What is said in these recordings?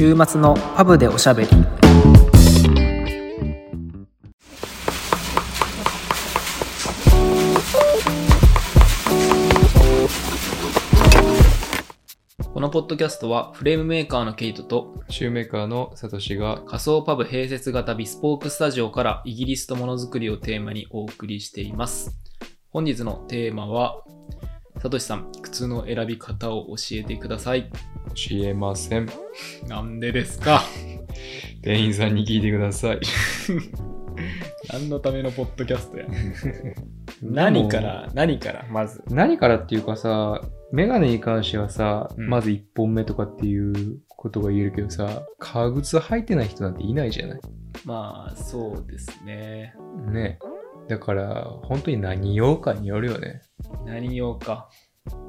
週末のパブでおしゃべりこのポッドキャストはフレームメーカーのケイトとシューメーカーのサトシが仮想パブ併設型ビスポークスタジオからイギリスとものづくりをテーマにお送りしています。本日のテーマは、サトシさん、靴の選び方を教えてください。教えません。なんでですか？店員さんに聞いてください。何のためのポッドキャストや？何から、何から、まず。何からっていうかさ、メガネに関してはさ、うんまず1本目とかっていうことが言えるけどさ、革靴履いてない人なんていないじゃないまあ、そうですね。ね。だから、本当に何用かによるよね。何用か。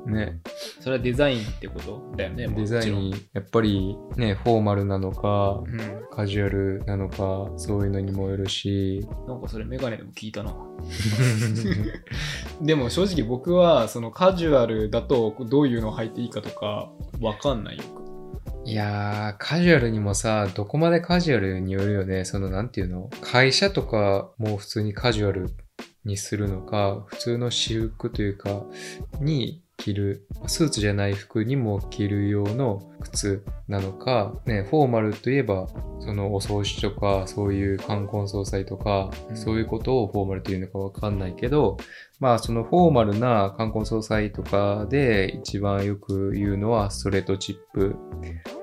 ね。それはデザインってこと？だよね。デザイもン、やっぱりね、フォーマルなのか。うん。カジュアルなのか、そういうのにもよるし、なんかそれメガネでも聞いたな。でも正直僕はそのカジュアルだとどういうのを履いていいかとかわかんないよく。いやー、カジュアルにもさ、どこまでカジュアルによるよね。その、なんていうの？会社とかも普通にカジュアルにするのか、普通の私服というか、に着る、スーツじゃない服にも着る用の靴なのか、ね、フォーマルといえば、そのお葬式とか、そういう冠婚葬祭とか、うんそういうことをフォーマルというのかわかんないけど、まあそのフォーマルな冠婚葬祭とかで一番よく言うのはストレートチップ、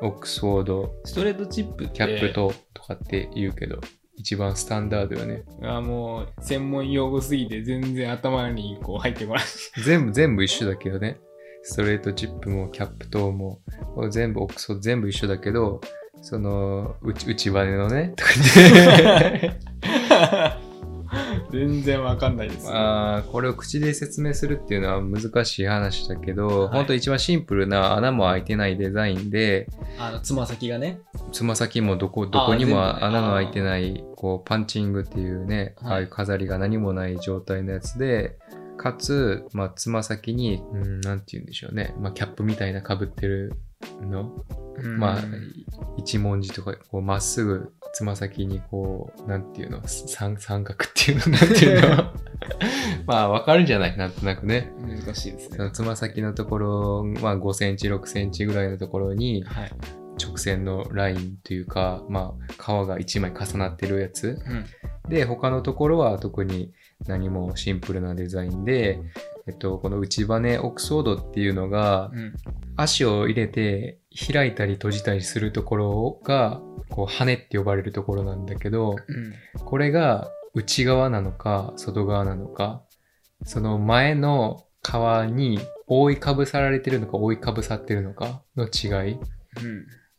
オックスフォード、ストレートチップ。キャップととかって言うけど、一番スタンダードよね。あもう専門用語すぎて全然頭にこう入ってこない。全部、全部一緒だけどね。ストレートチップもキャップとも、全部、オックス全部一緒だけど、その、内内バネのね、とか。全然わかんないです。まあ、これを口で説明するっていうのは難しい話だけど、はい本当一番シンプルな穴も開いてないデザインで、あのつま先がね。つま先もどこどこにも穴の開いてないこうパンチングっていうね、はいああいう飾りが何もない状態のやつでかつ、まあ、つま先に、うん、なんて言うんでしょうね、まあ、キャップみたいな被ってるの、まあ一文字とかこうまっすぐつま先にこうなんていうの？三三角っていうの？なんていうの？まあわかるんじゃない？なんとなくね難しいですね。そのつま先のところ、まあ、5センチ6センチぐらいのところにはい。直線のラインというか、まあ、皮が1枚重なってるやつ。うん。で、他のところは特に何もシンプルなデザインで、えっと、この内バネオックスフォードっていうのが、うん。足を入れて開いたり閉じたりするところが、こう、羽って呼ばれるところなんだけど、うん。これが内側なのか、外側なのか、その前の皮に覆いかぶさられてるのか、覆いかぶさってるのかの違い。うん。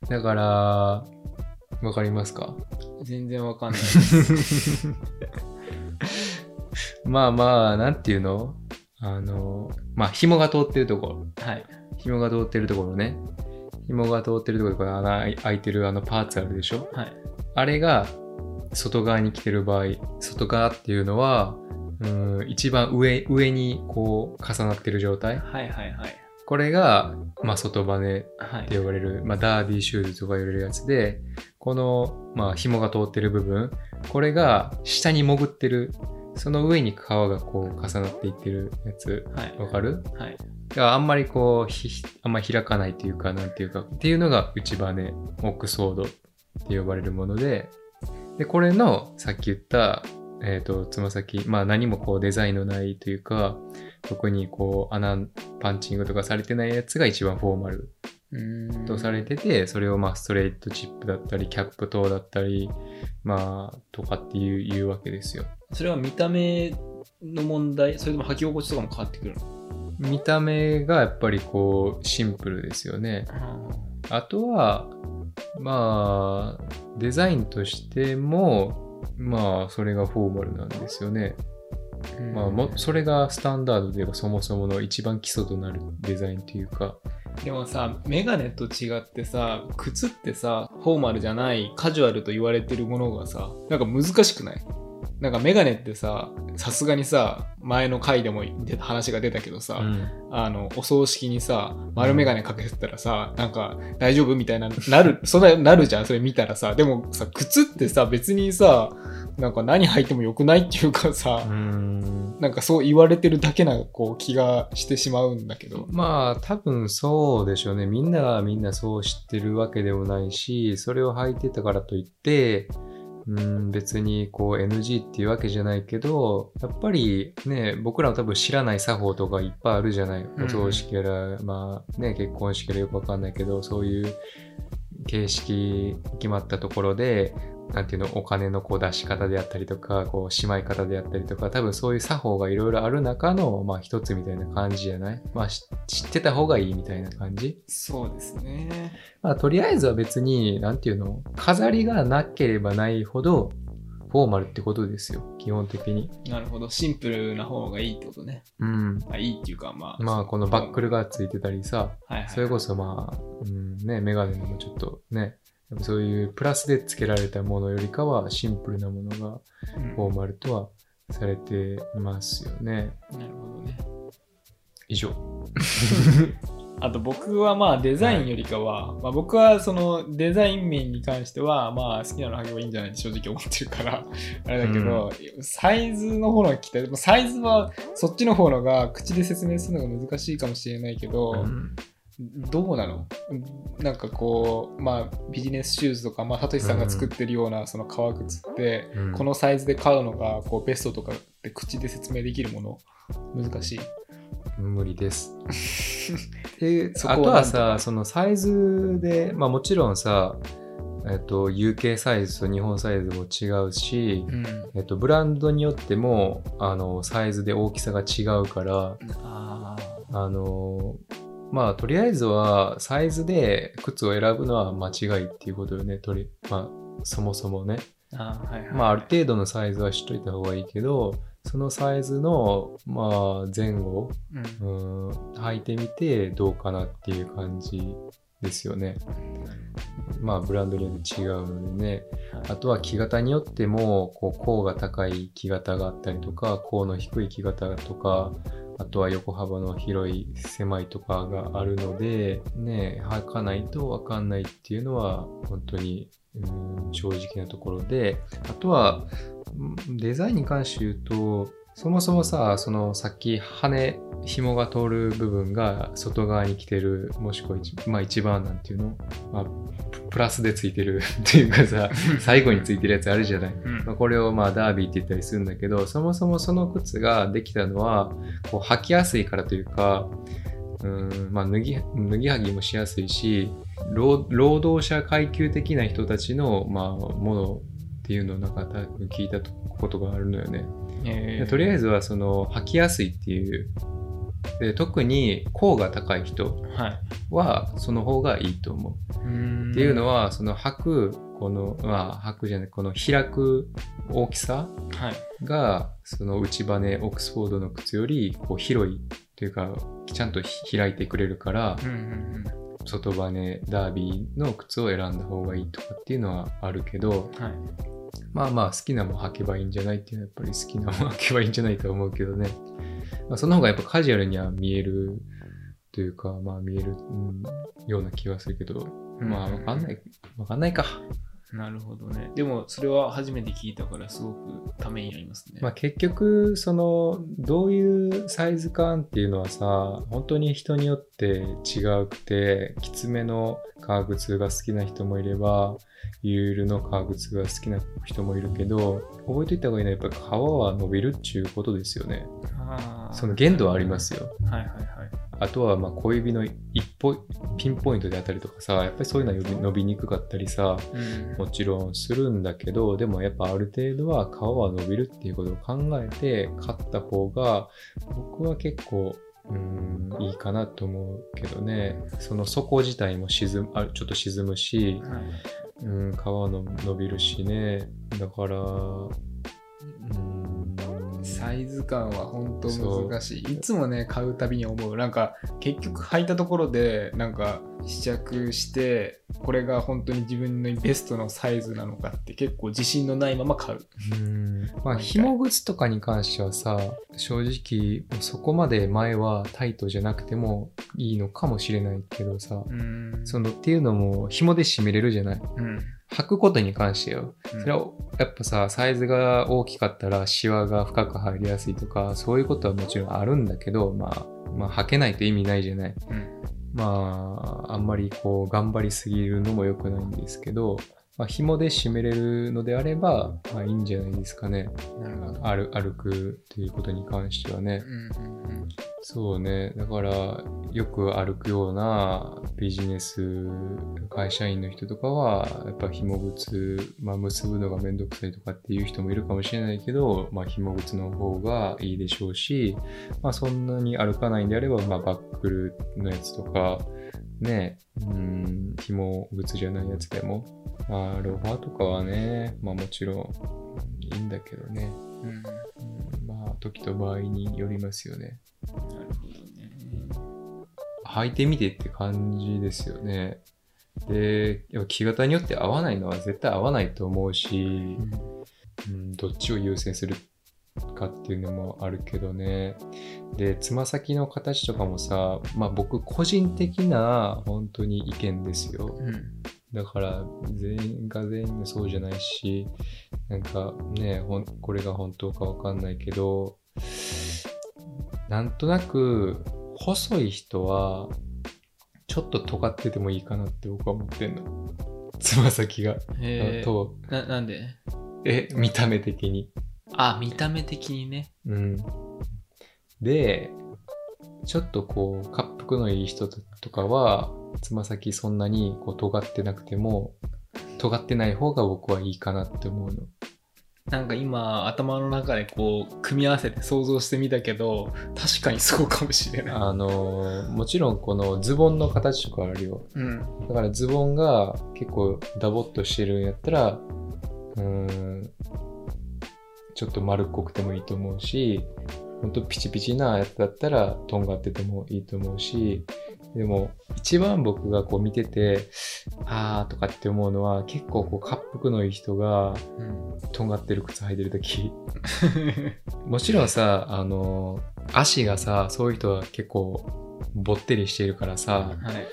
だから、わかりますか？全然わかんない。まあまあ、なんていうの？あの、まあ、紐が通ってるところ。はい。紐が通ってるところね。紐が通ってるところこれ穴開いてるあのパーツあるでしょ？はい。あれが外側に来てる場合、外側っていうのは、うん、一番上、上にこう重なってる状態。はいはいはい。これが、まあ、外バネはいって。呼ばれる、まあ、ダービーシューズとか言われるやつで、この、まあ、紐が通ってる部分、これが下に潜ってる、その上に皮がこう重なっていってるやつ、はい。わかる？はい。だからあんまりこう、ひあんまり開かないというか、なんていうか、っていうのが内バネ、オックスフォードって呼ばれるもので、で、これの、さっき言った、えっ、と、つま先、まあ何もこうデザインのないというか、特にこう穴、パンチングとかされてないやつが一番フォーマルとされてて、それをまあストレートチップだったり、キャップ等だったり、まあ、とかっていういうわけですよ。それは見た目の問題？それとも履き心地とかも変わってくるの？見た目がやっぱりこう、シンプルですよね。あとは、まあ、デザインとしても、まあ、それがフォーマルなんですよね。まあ、もそれがスタンダードではそもそもの一番基礎となるデザインというか、でもさメガネと違ってさ靴ってさフォーマルじゃないカジュアルと言われてるものがさなんか難しくない？なんかメガネってさ、さすがにさ、前の回でも話が出たけどさ、うんあの、お葬式にさ、丸メガネかけてたらさ、なんか、大丈夫みたいな、なる、そんな、なるじゃん、それ見たらさ。でもさ、靴ってさ、別にさ、なんか何履いてもよくないっていうかさ、うんなんかそう言われてるだけな、こう、気がしてしまうんだけど。まあ多分そうでしょうね。みんながみんなそう知ってるわけでもないし、それを履いてたからといって、うん、別にこう NG っていうわけじゃないけど、やっぱりね、僕らは多分知らない作法とかいっぱいあるじゃない。んお葬式やら、まあね、結婚式やらよくわかんないけど、そういう形式決まったところで、なんていうの、お金のこう出し方であったりとか、こうしまい方であったりとか、多分そういう作法がいろいろある中の、まあ一つみたいな感じじゃない？まあし知ってた方がいいみたいな感じ？そうですね。まあとりあえずは別に、なんていうの、飾りがなければないほど、フォーマルってことですよ、基本的に。なるほど。シンプルな方がいいってことね。うん。あいいっていうか、まあ。まあこのバックルがついてたりさ、はいはい。それこそまあ、うん、ね、メガネのもちょっとね、そういうプラスで付けられたものよりかはシンプルなものがうんフォーマルとはされてますよね。なるほどね。以上。あと僕はまあデザインよりかは、まあ僕はそのデザイン面に関してはまあ好きなの履けばいいんじゃないって正直思ってるから あれだけど、サイズの方の聞きたい。サイズはそっちの方のが口で説明するのが難しいかもしれないけど、うんどうなの？なんかこう、まあビジネスシューズとか、まあサトシさんが作ってるようなその革靴って、うん。このサイズで買うのがこうベストとかって口で説明できるもの？難しい。無理です。であとはさ、そのサイズで、まあもちろんさ、えっと、UK サイズと日本サイズも違うし、うん、えっと、ブランドによっても、あの、サイズで大きさが違うから、ああの、まあ、とりあえずは、サイズで靴を選ぶのは間違いっていうことよね、とり、まあ、そもそもね。あーはいはい。まあ、ある程度のサイズは知っといた方がいいけど、そのサイズの、まあ、前後、うん。うん、履いてみてどうかなっていう感じですよね。まあ、ブランドによって違うのでね。あとは木型によっても、こう、甲が高い木型があったりとか、甲の低い木型とか、あとは横幅の広い、狭いとかがあるので、ね、履かないとわかんないっていうのは、本当に、うん、正直なところで、あとは、デザインに関して言うと、そもそもさ、そのさっき羽、紐が通る部分が外側に来てる、もしくは一,、まあ、一番なんていうの、まあ、ププラスでついてる っていうかさ、最後についてるやつあるじゃない。うんまあ、これをまあダービーって言ったりするんだけど、そもそもその靴ができたのは、こう履きやすいからというか、うんまあ、脱ぎ脱ぎはぎもしやすいし労労働者階級的な人たちの、まあ、ものっていうのをなんか多分聞いたことがあるのよね。えーでとりあえずはその履きやすいっていうで特に甲が高い人はい。はその方がいいと思う。っっていうのはその履くこのまあ履くじゃないこの開く大きさはい。がその内バネオックスフォードの靴よりこう広いというかちゃんとひ開いてくれるからうんうん外バネダービーの靴を選んだ方がいいとかっていうのはあるけどうんはい。まあまあ好きなもん履けばいいんじゃないっていうのはやっぱり好きなもん履けばいいんじゃないと思うけどね、まあ、その方がやっぱカジュアルには見えるというかまあ見える、うんような気はするけど。まあわかんないわかんないか。なるほどね。でもそれは初めて聞いたからすごくためになりますね。まあ、結局そのどういうサイズ感っていうのはさ本当に人によって違うくてきつめの革靴が好きな人もいればゆるの革靴が好きな人もいるけど覚えておいた方がいいのはやっぱり皮は伸びるっちゅうことですよね。その限度はありますよ。はいはいはいあとはまあ小指の一歩ピンポイントであったりとかさやっぱりそういうのは伸び伸びにくかったりさうんもちろんするんだけど、でもやっぱある程度は皮は伸びるっていうことを考えて買った方が、僕は結構、うん、いいかなと思うけどね。その底自体も沈む、あちょっと沈むし、はいうん、皮の伸びるしね。だから、うん、サイズ感は本当難しい。いつもね、買うたびに思う。なんか、結局履いたところで、なんか、試着して、これが本当に自分のベストのサイズなのかって結構自信のないまま買う。うんまあ紐靴とかに関してはさ正直そこまで前はタイトじゃなくてもいいのかもしれないけどさ、うんそのっていうのも紐で締めれるじゃないうん。履くことに関してようんそれはやっぱさサイズが大きかったらシワが深く入りやすいとかそういうことはもちろんあるんだけどまあまあ履けないと意味ないじゃないうんまあ、あんまりこう頑張りすぎるのも良くないんですけど、まあ、紐で締めれるのであれば、まあいいんじゃないですかね。なるほど。歩歩くということに関してはね。うんうんうんそうね。だから、よく歩くようなビジネス会社員の人とかは、やっぱ紐靴、まあ、結ぶのがめんどくさいとかっていう人もいるかもしれないけど、まあ、紐靴の方がいいでしょうし、まあ、そんなに歩かないんであれば、まあ、バックルのやつとか、ね、うん、紐靴じゃないやつでも、まあ、ロファーとかはね、まあ、もちろんいいんだけどね。うんうんまあ、時と場合によりますよね。なるほどね。履いてみてって感じですよね。で、やっぱ着型によって合わないのは絶対合わないと思うし、うん、どっちを優先するかっていうのもあるけどね。で、つま先の形とかもさ、まあ僕個人的な本当に意見ですよ。うんだから全員が全員そうじゃないし、なんかね、ほんこれが本当かわかんないけど、なんとなく細い人はちょっと尖っててもいいかなって僕は思ってんの。つま先が。とななんで？え、見た目的に。あ、見た目的にね。うん。で、ちょっとこう、滑腹のいい人とかは、つま先そんなにこう尖ってなくても、尖ってない方が僕はいいかなって思うの。なんか今頭の中でこう組み合わせて想像してみたけど確かにそうかもしれない。あのーもちろんこのズボンの形とかあるよ。うん。だからズボンが結構ダボっとしてるんやったら、うーん、ちょっと丸っこくてもいいと思うし、ほんとピチピチなやつだったらとんがっててもいいと思うし、でも一番僕がこう見てて、あーとかって思うのは結構こう滑腹のいい人がうん。とんがってる靴履いてるとき、もちろんさ、あの、足がさ、そういう人は結構ぼってりしてるからさ、はい。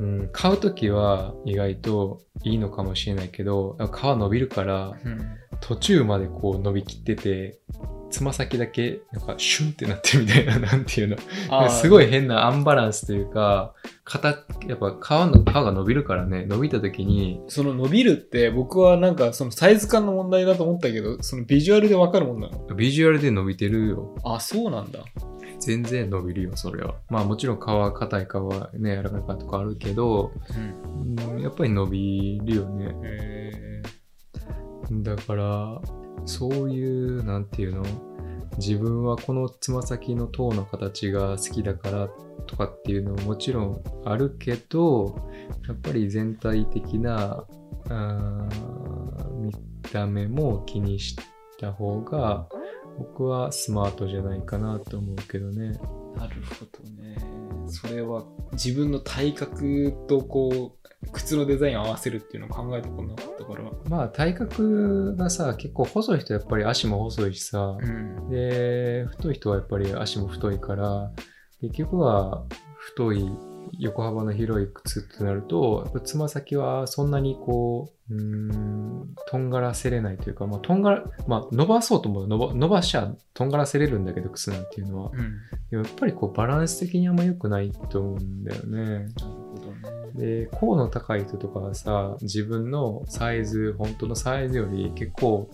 うん、買うときは意外といいのかもしれないけど、皮伸びるからうん。途中までこう伸びきってて、つま先だけなんかシュンってなってるみたいな、なんていうの。すごい変なアンバランスというか、肩、やっぱ皮の、皮が伸びるからね、伸びたときに、その伸びるって僕はなんかそのサイズ感の問題だと思ったけどそのビジュアルでわかるもんなの？ビジュアルで伸びてるよ。あそうなんだ全然伸びるよ、それは。まあもちろん皮、硬い皮、ね、柔らかい皮とかあるけど、うんうんやっぱり伸びるよね。へだから、そういう、なんていうの？自分はこのつま先の塔の形が好きだからとかっていうのももちろんあるけど、やっぱり全体的なあ見た目も気にした方が僕はスマートじゃないかなと思うけどね。なるほどねそれは自分の体格とこう靴のデザインを合わせるっていうのを考えたことなかったからまあ体格がさ、結構細い人はやっぱり足も細いしさ、うん。で、太い人はやっぱり足も太いから、結局は太い横幅の広い靴ってなると、つま先はそんなにこう、うーん、とんがらせれないというか、まあ、とんがら、まあ、伸ばそうと思う伸ば伸ばしちゃとんがらせれるんだけど、靴なんていうのは。うんやっぱりこうバランス的にあんま良くないと思うんだよね。で、甲の高い人とかはさ、自分のサイズ、本当のサイズより結構、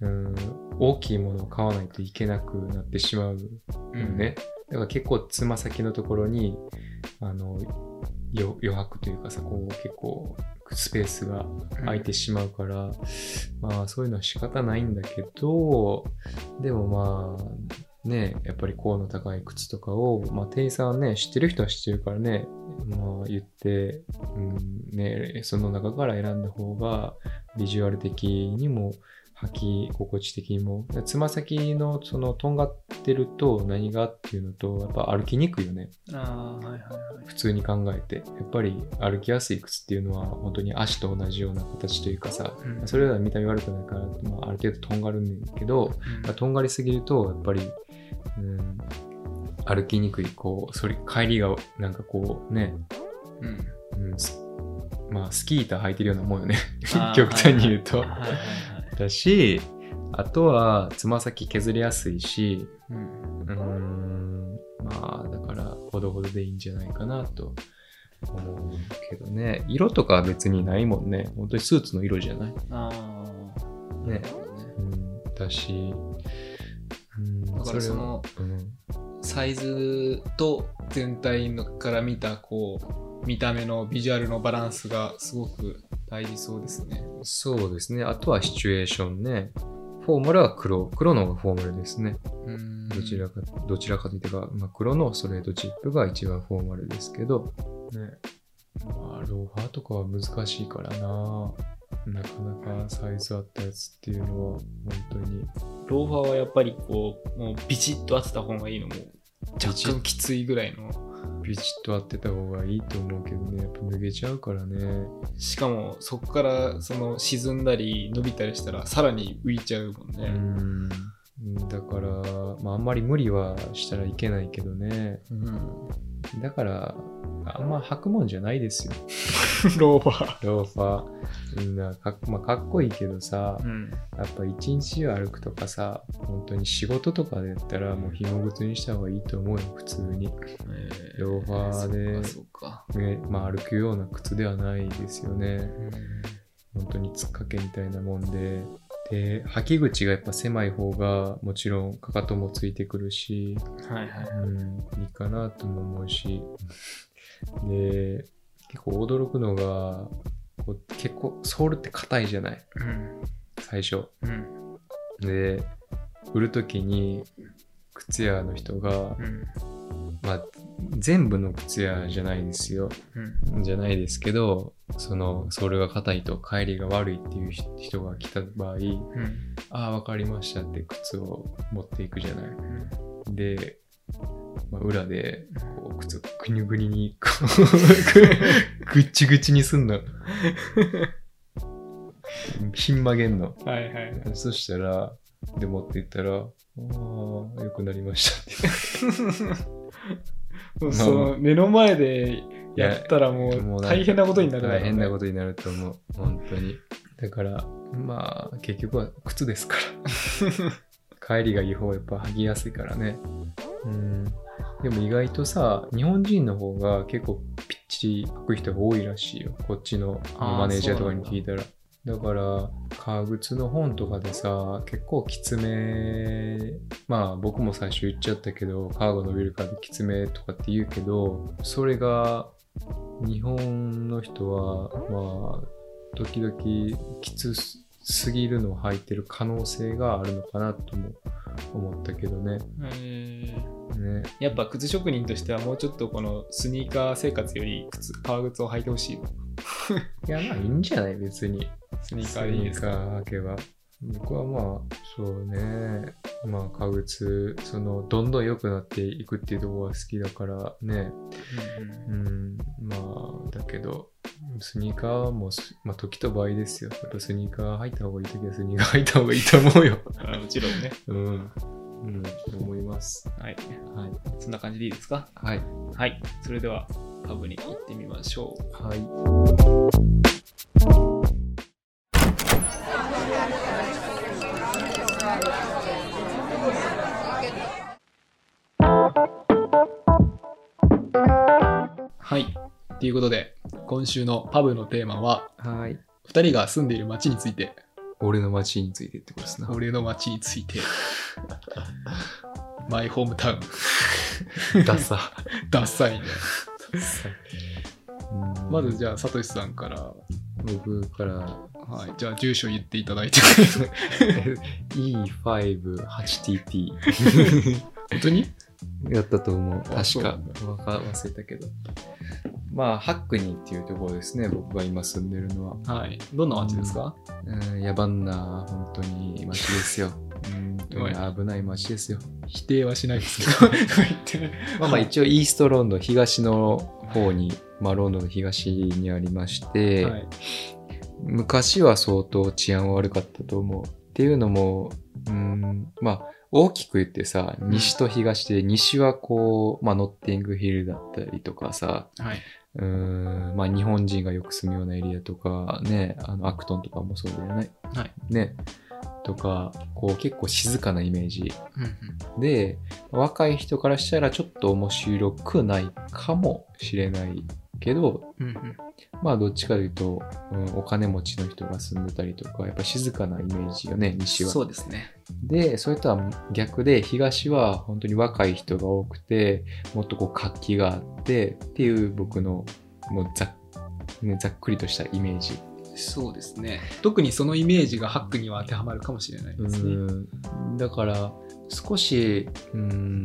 うん、大きいものを買わないといけなくなってしまうよね。だから結構つま先のところに、あの、よ余白というかさ、こう結構スペースが空いてしまうから、まあそういうのは仕方ないんだけど、でもまあ、ね、やっぱり甲の高い靴とかを、まあ店員さんはね、知ってる人は知ってるからね、まあ言って、うん、ね、その中から選んだ方が、ビジュアル的にも履き心地的にも。つま先のそのとんがってると何がっていうのと、やっぱ歩きにくいよね。ああ、はいはいはい。普通に考えて。やっぱり歩きやすい靴っていうのは本当に足と同じような形というかさ、うんそれは見た目悪くないから、まあ、ある程度とんがるんだけど、まあとんがりすぎると、やっぱり、うん、歩きにくい、こう、それ、帰りが、なんかこうね、うん。うん、すまあ、スキー板履いてるようなもんよね 極端に言うと。はいはいはいはい。だし、あとは、つま先削りやすいし、うんうーん、まあ、だから、ほどほどでいいんじゃないかなと思うけどね。色とかは別にないもんね。本当にスーツの色じゃないああ。ね。うん、だし、うん、だからそのうん、サイズと全体のから見たこう見た目のビジュアルのバランスがすごく大事そうですね。そうですね。あとはシチュエーションね。フォーマルは黒。黒の方がフォーマルですね。うんどちらか、どちらかというと、まあ、黒のストレートチップが一番フォーマルですけど、ね。まあ、ローファーとかは難しいからな。なかなかサイズ合ったやつっていうのは、本当に。ローファーはやっぱりこうもうビチッと当てた方がいいのも若干きついぐらいのビチッと合ってた方がいいと思うけどね。やっぱ脱げちゃうからね。しかもそこからその沈んだり伸びたりしたらさらに浮いちゃうもんうね。ん。だから、まあ、あんまり無理はしたらいけないけどね。うんだから、あんま履くもんじゃないですよ。ローファー。ローファー。みんなかっ,、まあ、かっこいいけどさ、うんやっぱ一日歩くとかさ、本当に仕事とかでやったらもう紐靴にした方がいいと思うよ、普通に。えローファーでそうかね、まあ歩くような靴ではないですよね。そうか。本当につっかけみたいなもんで。で、履き口がやっぱ狭い方がもちろんかかともついてくるし、はいはい。うん、いいかなとも思うし。で、結構驚くのが、こう結構ソールって硬いじゃない？うん最初。うんで、売るときに靴屋の人が、うんまあ、全部の靴屋じゃないですよ。うんじゃないですけど、その、ソールが硬いと帰りが悪いっていう人が来た場合、うんああ、わかりましたって靴を持っていくじゃない。うんで、まあ、裏で、こう、靴をぐにゅぐにに、こう ぐっちぐちにすんの。ひん曲げんの。はいはい。そしたら、で持っていったら、ああ、良くなりましたって。もうその目の前でやったらもう大変なことになるね大変なことになると思う。本当に。だから、まあ、結局は靴ですから。帰りがいい方がやっぱ履きやすいからね。うん。でも意外とさ、日本人の方が結構ぴっちり履く人が多いらしいよ。こっちのマネージャーとかに聞いたら。だから、革靴の本とかでさ、結構きつめ、まあ僕も最初言っちゃったけど、革が伸びるからきつめとかって言うけど、それが日本の人は、まあ、時々きつすぎるのを履いてる可能性があるのかなとも思ったけどね。えーねやっぱ靴職人としてはもうちょっとこのスニーカー生活より靴革靴を履いてほしいのいや、まあいいんじゃない？別に。スニーカーでいいですか？スニーカー履けば。僕はまあ、そうね。まあ、革靴、その、どんどん良くなっていくっていうところが好きだからね。うん、まあ、だけど、スニーカーもす、まあ、時と場合ですよ。やっぱスニーカー履いた方がいい時はスニーカー履いた方がいいと思うよ。あもちろんねうん。うん、思います。はいはい。そんな感じでいいですか？はい。はいそれではパブに行ってみましょうはい。はい。ということで今週のパブのテーマははい。2人が住んでいる街について。俺の街についてってことですな。俺の街について。マイホームタウンダサ。ダッサい。ねうん。まずじゃあサトシさんから。僕から。はい。じゃあ住所言っていただいて。E58TT 本当に？やったと思う。あ確か。わか忘れたけど。まあ、ハックニーっていうところですね、僕が今住んでるのは。はい。どんな街ですか、うん、野蛮な、本当に街ですよ。うん、危ない街ですよ。否定はしないですけど。まあまあ一応イーストロンドン、東の方に、まあロンドンの東にありまして、はい。昔は相当治安悪かったと思う。っていうのも、うん、まあ大きく言ってさ、西と東で、西はこう、まあノッティングヒルだったりとかさ、はい。うーん、まあ日本人がよく住むようなエリアとか、ね、あのアクトンとかもそうだよね。はい。ね。とか、こう結構静かなイメージうんうんで、若い人からしたらちょっと面白くないかもしれないけど、うんうんまあどっちかというと、うん、お金持ちの人が住んでたりとか、やっぱ静かなイメージよね、西は。そうですね。で、それとは逆で、東は本当に若い人が多くて、もっとこう活気があってっていう僕のもうざっ,、ね、ざっくりとしたイメージ。そうですね。特にそのイメージがハックには当てはまるかもしれないですね。うんだから少し、うん、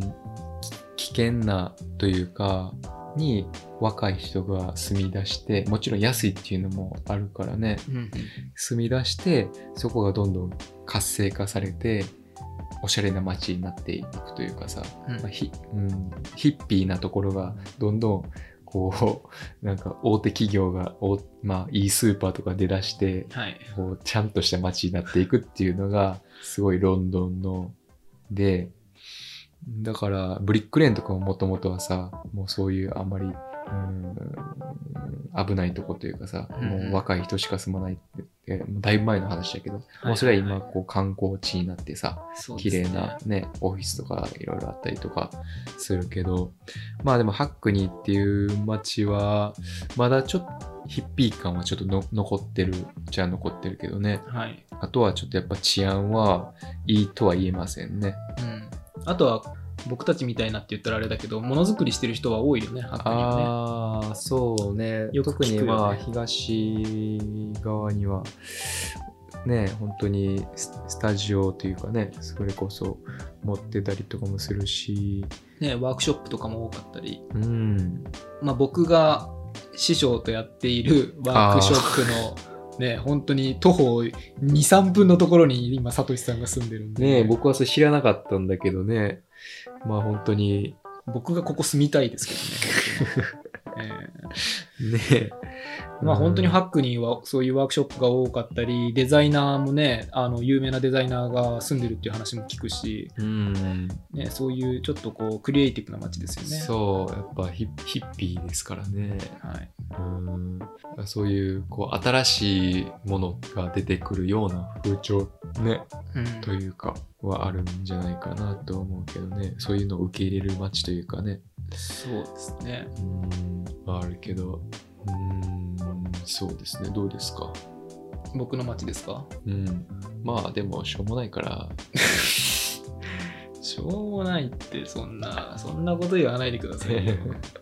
危険なというかに若い人が住み出してもちろん安いっていうのもあるからね。うんうん住み出してそこがどんどん活性化されておしゃれな街になっていくというかさ、うん。まあひうん、ヒッピーなところがどんどんこう なんか大手企業がお、まあ、いいスーパーとか出だしてはい。こうちゃんとした街になっていくっていうのがすごいロンドンのでだからブリックレーンとかももともとはさもうそういうあんまりうん危ないとこというかさ、うんもう若い人しか住まないってだいぶ前の話だけど、いもうそれは今こう観光地になってさね。綺麗なねオフィスとかいろいろあったりとかするけどまあでもハックニーっていう街はまだちょっとヒッピー感はちょっとの残ってるじゃ残ってるけどね。はい。あとはちょっとやっぱ治安はいいとは言えませんね。うん。あとは、僕たちみたいなって言ったらあれだけど、ものづくりしてる人は多いよね、ハックにはね。ああそうね。ね。特にまあ東側にはね本当にススタジオというかねそれこそ持ってたりとかもするし。ね、ワークショップとかも多かったり、うん。まあ、僕が師匠とやっているワークショップの、ね、本当に徒歩2、3分のところに今、サトシさんが住んでるんで、ねえ僕はそれ知らなかったんだけどね。まあ本当に。僕がここ住みたいですけどね。えねええ まあ本当にハックニーはそういうワークショップが多かったり、デザイナーもね、あの有名なデザイナーが住んでるっていう話も聞くし、うん。ね、そういうちょっとこうクリエイティブな街ですよね。そう。やっぱヒッヒッピーですからね。はい。うん。そういうこう新しいものが出てくるような風潮ねうん。というかはあるんじゃないかなと思うけどね。そういうのを受け入れる街というかねそうですね。うんはあるけどうんそうですね。どうですか？僕の街ですか？うん。まあでもしょうもないから。しょうもないってそんなそんなこと言わないでくださいよ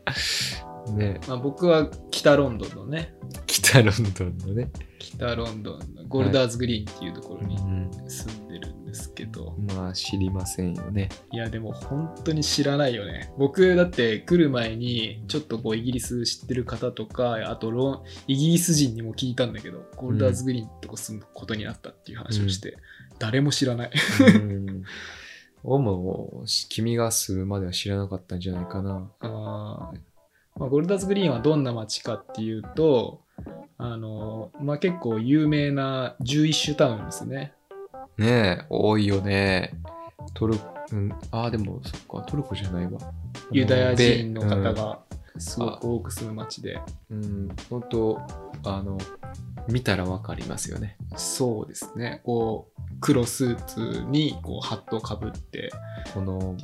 ね。まあ僕は北ロンドンのね。北ロンドンのね、北ロンドンのゴルダーズグリーンっていうところにうん、住んでるんですけど、まあ知りませんよね。いやでも本当に知らないよね。僕だって来る前にちょっとこうイギリス知ってる方とかあとロンイギリス人にも聞いたんだけどゴルダーズグリーンとこ住むことになったっていう話をして、誰も知らない。うん。俺も君が住むまでは知らなかったんじゃないかな。あーまあ、ゴルダーズグリーンはどんな街かっていうと、あのまあ、結構有名な11種タウンですね。ねえ、多いよね。トルうん、ああ、でも、そっか、トルコじゃないわ。ユダヤ人の方べがすごく多く住む街で。うん、うん、本当あの、見たらわかりますよね。そうですね。こう、黒スーツにこうハットをかぶって、この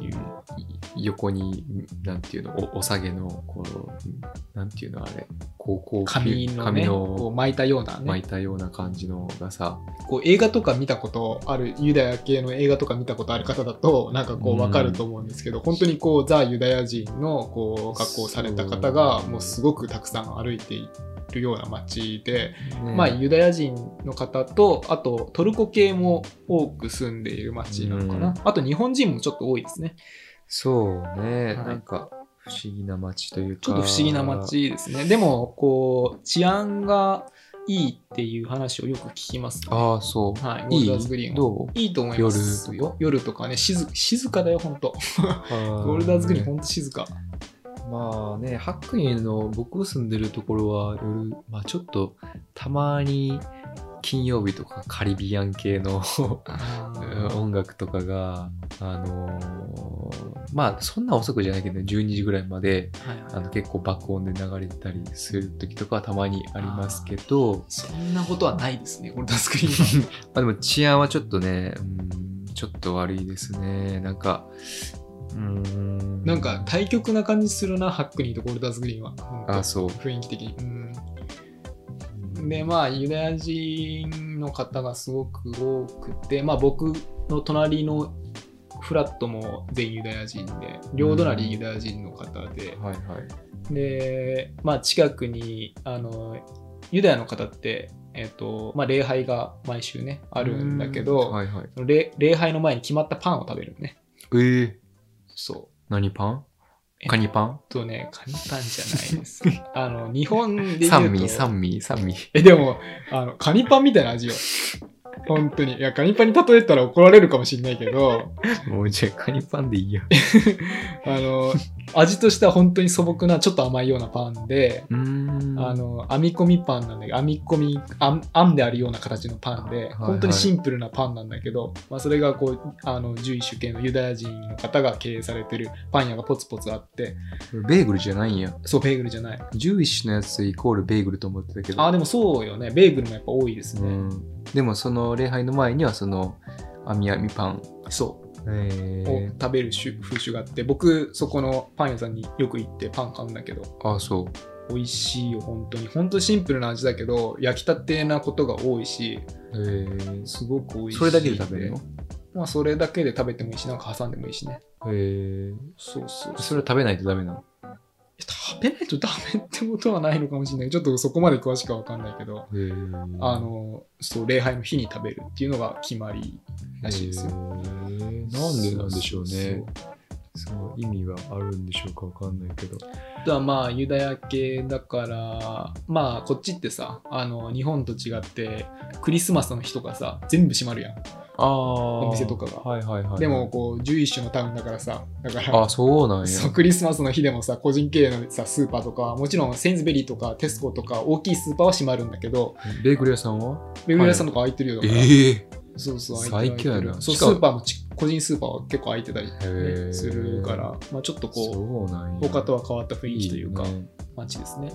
横に、なんていうの、おお下げの、こう、なんていうの、あれ、高校髪のね、髪こうの巻いたような巻いね、たような感じのがさ、こう映画とか見たことある、ユダヤ系の映画とか見たことある方だと、なんかこううん。わかると思うんですけど、本当にこう、ザ・ユダヤ人のこう格好をされた方が、もうすごくたくさん歩いているような街で、ねまあユダヤ人の方と、あとトルコ系も多く住んでいる街なのかな。うんあと日本人もちょっと多いですね。そうね、はいなんか、不思議な街というか。ちょっと不思議な街ですね。でも、こう、治安がいいっていう話をよく聞きます、ね。ああ、そう。はい、いゴールダーズグリーンは。どう？いいと思います夜とか夜とかね、静静かだよ、ほんと。ゴールダーズグリーンほんと静か。まあね、ハックニーの僕住んでるところは夜、まあちょっとたまに金曜日とかカリビアン系の 音楽とかが、あのーまあそんな遅くじゃないけど、12時ぐらいまではいあの結構爆音で流れてたりする時とかはたまにありますけど、そんなことはないですね、ゴールダーズグリーンは。まあでも治安はちょっとね、うん、ちょっと悪いですね。なんか、うーん。なんか対極な感じするな、ハックニーとゴールダーズグリーンは。あ、そう。雰囲気的に。うん、で、まあ、ユダヤ人の方がすごく多くて、まあ、僕の隣のフラットも全ユダヤ人で、両隣ユダヤ人の方で、はいはい。で、まあ、近くに、あの、ユダヤの方って、えっ、と、まあ、礼拝が毎週ね、あるんだけど、はいはい。礼礼拝の前に決まったパンを食べるのね。えー、そう。何パン？えカニパン？とね、カニパンじゃないです。あの、日本で言うと。三味、三味、三味。え、でも、あの、カニパンみたいな味よ。本当に。いや、カニパンに例えたら怒られるかもしれないけど、もうじゃあカニパンでいいや。あの、味としては本当に素朴な、ちょっと甘いようなパンで。あの、編み込みパンなんだけど、編み込み、編編んであるような形のパンで、はい本当にシンプルなパンなんだけど、まあ、それがこう、あの、11種系のユダヤ人の方が経営されてるパン屋がポツポツあって、ベーグルじゃないんや。そう、ベーグルじゃない。11のやつイコールベーグルと思ってたけど。あ、でもそうよね。ベーグルもやっぱ多いですね。うん。でもその礼拝の前にはその、あみパン。そう。えを食べる習風習があって僕そこのパン屋さんによく行ってパン買うんだけど。ー、あ、そう。美味しいよ本当に。本当にシンプルな味だけど焼きたてなことが多いしえー、すごく美味しいそれだけで食べるの？まあそれだけで食べてもいいしなんか挟んでもいいしね。えー、そうそう。それは食べないとダメなの？食べないとダメってことはないのかもしれない。ちょっとそこまで詳しくは分かんないけどえー、あのそう礼拝の日に食べるっていうのが決まりらしいですよ、えー。なんでなんでしょうね。そその意味はあるんでしょうかわかんないけど。あとはまあユダヤ系だからまあこっちってさあの日本と違ってクリスマスの日とかさ全部閉まるやんああ。お店とかがはいはいはい。でも、こう11種のタウンだからさだからあ、そうなんや。クリスマスの日でもさ個人経営のさスーパーとかもちろんセインズベリーとかテスコとか大きいスーパーは閉まるんだけどベーグル屋さんは？ベーグル屋さんとか開いてるよだから、えそうそうるそうスーパーもち個人スーパーは結構開いてたり、ねするから、まあ、ちょっとこそう他とは変わった雰囲気というかいいよね街ですね。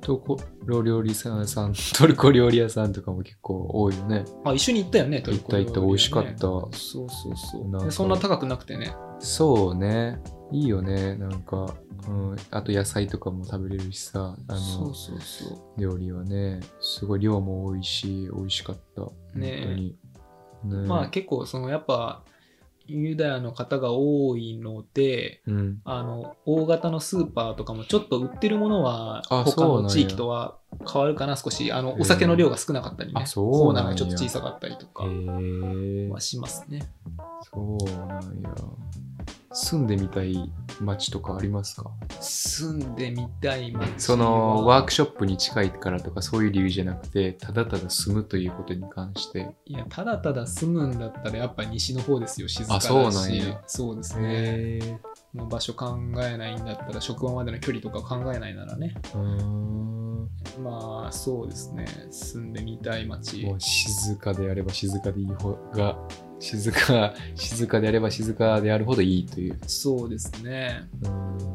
トルコ料理屋さん、トルコ料理屋さんとかも結構多いよね。あ一緒に行ったよねトルコ料理行った行った美味しかった。そうそうそう。そんな高くなくてね。そうね。いいよね。なんか、うん、あと野菜とかも食べれるしさ、あの料理はね、すごい量も多いし、美味しかった。ね本当に。ねまあ結構そのやっぱユダヤの方が多いのでうん。あの大型のスーパーとかもちょっと売ってるものはあ他の地域とは変わるかな少し。あのお酒の量が少なかったりね。あそうコーナーがちょっと小さかったりとへかえはしますね。そうなんや。住んでみたい街とかありますか？住んでみたい街は。そのワークショップに近いからとかそういう理由じゃなくて、ただただ住むということに関して。いやただただ住むんだったらやっぱ西の方ですよ静かだし。あそうなんや。そうですねへえ。もう場所考えないんだったら職場までの距離とか考えないならねうーん。まあそうですね住んでみたい街静かであれば静かでいい方が、静か、静かであれば静かであるほどいいという。そうですねうん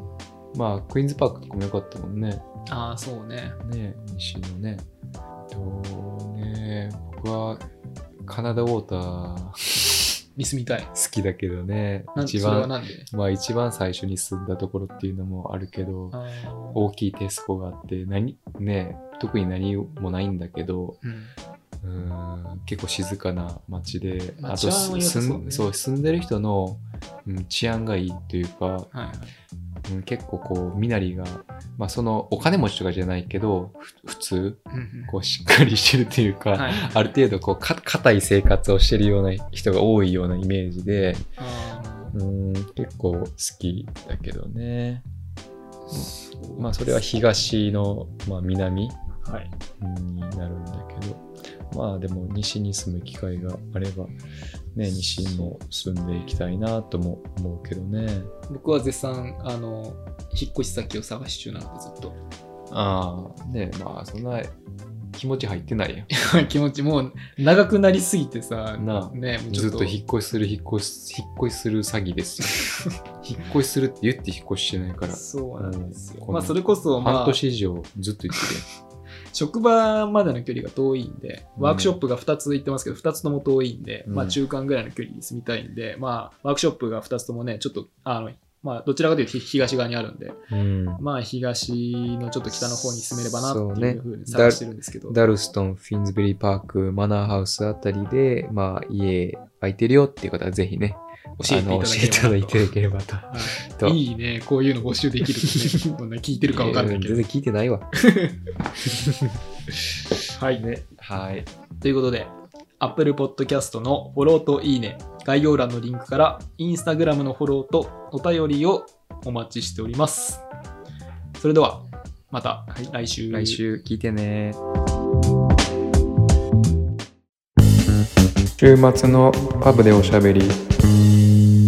まあ、クイーンズパークとかも良かったもんね。ああそうねね西のね。とね、僕はカナダウォーターに住みたい。好きだけどね。一番、まあ一番最初に住んだところっていうのもあるけど、大きいテスコがあって、何、ね、特に何もないんだけど、うん。うん結構静かな街で、あとまあ治安は良さそうね住んでる人の、うん、治安がいいというか、はいはいうん、結構こう身なりが、まあ、そのお金持ちとかじゃないけどふ普通こうしっかりしてるというか、はいある程度こうか硬い生活をしてるような人が多いようなイメージで、あううん、結構好きだけどね。まあそれは東の、まあ、南はい。になるんだけど、まあでも西に住む機会があれば、ね、西にも住んでいきたいなとも思うけどね。僕は絶賛、あの、引っ越し先を探し中なので、ずっと。ああ、ねまあそんな気持ち入ってないよ。気持ち、もう長くなりすぎてさ、なあね、もずっと引っ越しする、引っ越し、引っ越しする詐欺ですよ。引っ越しするって言って引っ越ししてないから。そうなんですよ。うんまあ、それこそ、ま半あ、年以上ずっと言ってる職場までの距離が遠いんで、うんワークショップが2つ行ってますけど、2つとも遠いんで、うんまあ中間ぐらいの距離に住みたいんで、まあワークショップが2つともね、ちょっと、あの、まあどちらかというと東側にあるんで。うん。まあ東のちょっと北の方に住めればなっていうふうに探してるんですけど、ダルストン、フィンズベリーパーク、マナーハウスあたりで、まあ家空いてるよっていう方はぜひね、教えていただあの教えていただいていければと。とはい、いいね、こういうの募集できるとね、こんな聞いてるかわかんないけど。全然聞いてないわ。はい。ね。はい。ということで、Apple Podcast のフォローといいね、概要欄のリンクから Instagram のフォローとお便りをお待ちしております。それでは、また来週。来週聞いてね。週末のパブでおしゃべり。Thank you.